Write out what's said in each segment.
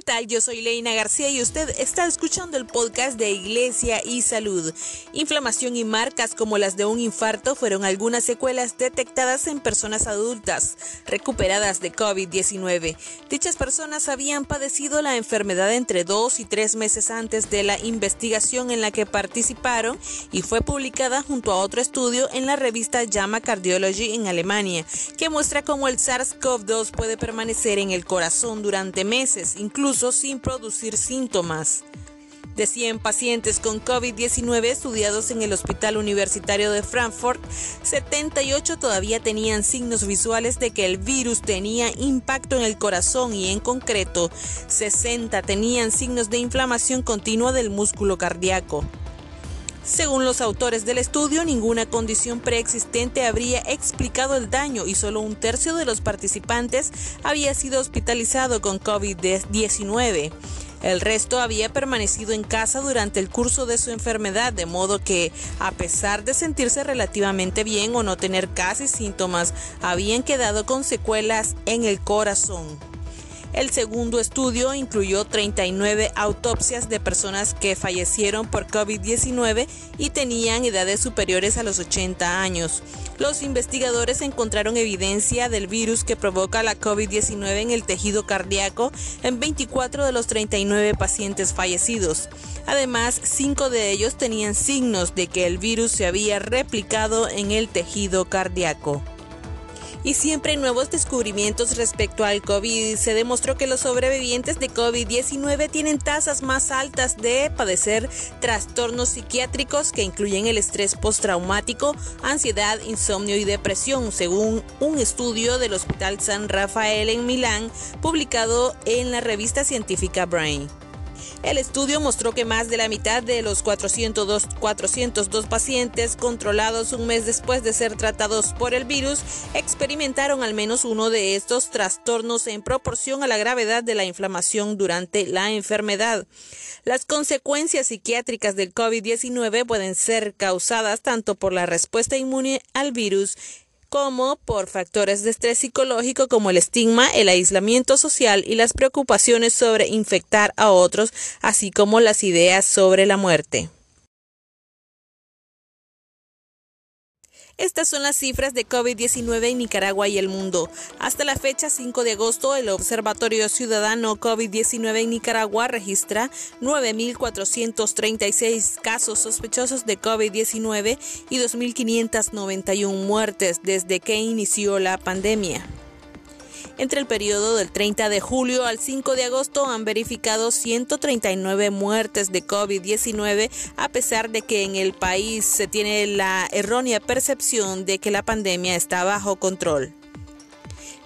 ¿Qué tal? Yo soy Leina García y usted está escuchando el podcast de Iglesia y Salud. Inflamación y marcas como las de un infarto fueron algunas secuelas detectadas en personas adultas recuperadas de COVID-19. Dichas personas habían padecido la enfermedad entre dos y tres meses antes de la investigación en la que participaron y fue publicada junto a otro estudio en la revista JAMA Cardiology en Alemania, que muestra cómo el SARS-CoV-2 puede permanecer en el corazón durante meses, incluso incluso sin producir síntomas. De 100 pacientes con COVID-19 estudiados en el Hospital Universitario de Frankfurt, 78 todavía tenían signos visuales de que el virus tenía impacto en el corazón y en concreto 60 tenían signos de inflamación continua del músculo cardíaco. Según los autores del estudio, ninguna condición preexistente habría explicado el daño y solo un tercio de los participantes había sido hospitalizado con COVID-19. El resto había permanecido en casa durante el curso de su enfermedad, de modo que, a pesar de sentirse relativamente bien o no tener casi síntomas, habían quedado con secuelas en el corazón. El segundo estudio incluyó 39 autopsias de personas que fallecieron por COVID-19 y tenían edades superiores a los 80 años. Los investigadores encontraron evidencia del virus que provoca la COVID-19 en el tejido cardíaco en 24 de los 39 pacientes fallecidos. Además, cinco de ellos tenían signos de que el virus se había replicado en el tejido cardíaco y siempre nuevos descubrimientos respecto al COVID. Se demostró que los sobrevivientes de COVID-19 tienen tasas más altas de padecer trastornos psiquiátricos que incluyen el estrés postraumático, ansiedad, insomnio y depresión, según un estudio del Hospital San Rafael en Milán publicado en la revista científica Brain. El estudio mostró que más de la mitad de los 402, 402 pacientes controlados un mes después de ser tratados por el virus experimentaron al menos uno de estos trastornos en proporción a la gravedad de la inflamación durante la enfermedad. Las consecuencias psiquiátricas del COVID-19 pueden ser causadas tanto por la respuesta inmune al virus como por factores de estrés psicológico como el estigma, el aislamiento social y las preocupaciones sobre infectar a otros, así como las ideas sobre la muerte. Estas son las cifras de COVID-19 en Nicaragua y el mundo. Hasta la fecha 5 de agosto, el Observatorio Ciudadano COVID-19 en Nicaragua registra 9.436 casos sospechosos de COVID-19 y 2.591 muertes desde que inició la pandemia. Entre el periodo del 30 de julio al 5 de agosto han verificado 139 muertes de COVID-19 a pesar de que en el país se tiene la errónea percepción de que la pandemia está bajo control.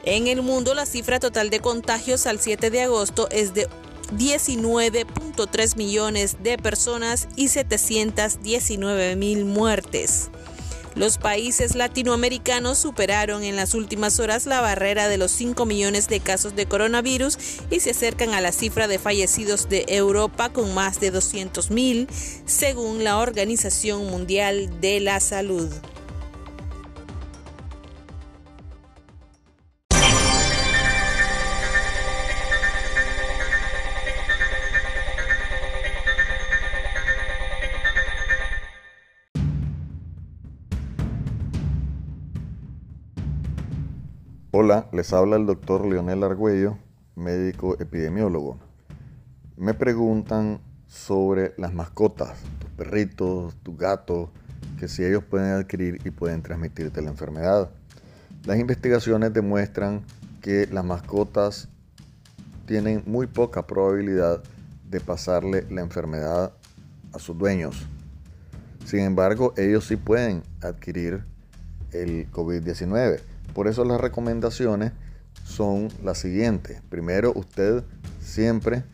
En el mundo la cifra total de contagios al 7 de agosto es de 19.3 millones de personas y 719 mil muertes. Los países latinoamericanos superaron en las últimas horas la barrera de los 5 millones de casos de coronavirus y se acercan a la cifra de fallecidos de Europa con más de 200 mil, según la Organización Mundial de la Salud. Hola, les habla el doctor Leonel Argüello, médico epidemiólogo. Me preguntan sobre las mascotas, tus perritos, tus gatos, que si ellos pueden adquirir y pueden transmitirte la enfermedad. Las investigaciones demuestran que las mascotas tienen muy poca probabilidad de pasarle la enfermedad a sus dueños. Sin embargo, ellos sí pueden adquirir el COVID-19 por eso las recomendaciones son las siguientes. Primero, usted siempre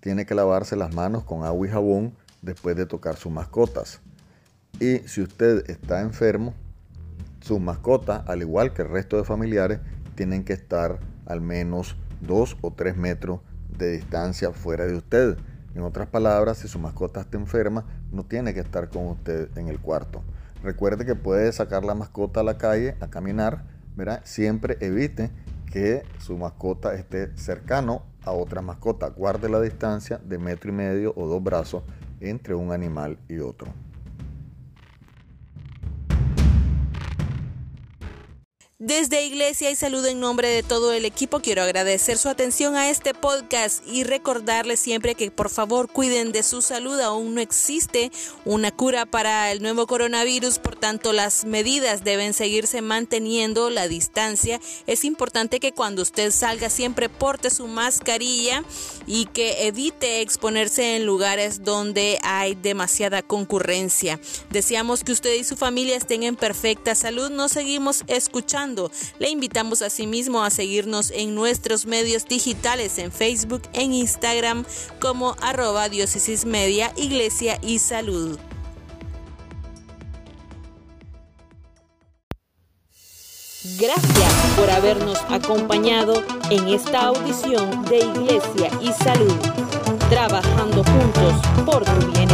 tiene que lavarse las manos con agua y jabón después de tocar sus mascotas. Y si usted está enfermo, sus mascotas, al igual que el resto de familiares, tienen que estar al menos dos o tres metros de distancia fuera de usted. En otras palabras, si su mascota está enferma, no tiene que estar con usted en el cuarto. Recuerde que puede sacar la mascota a la calle a caminar Siempre evite que su mascota esté cercano a otra mascota. Guarde la distancia de metro y medio o dos brazos entre un animal y otro. Desde Iglesia y Salud en nombre de todo el equipo quiero agradecer su atención a este podcast y recordarles siempre que por favor cuiden de su salud. Aún no existe una cura para el nuevo coronavirus, por tanto las medidas deben seguirse manteniendo la distancia. Es importante que cuando usted salga siempre porte su mascarilla y que evite exponerse en lugares donde hay demasiada concurrencia. Deseamos que usted y su familia estén en perfecta salud. Nos seguimos escuchando le invitamos asimismo a seguirnos en nuestros medios digitales en Facebook, en Instagram como arroba diócesis media, iglesia y salud. Gracias por habernos acompañado en esta audición de Iglesia y Salud, trabajando juntos por tu bien.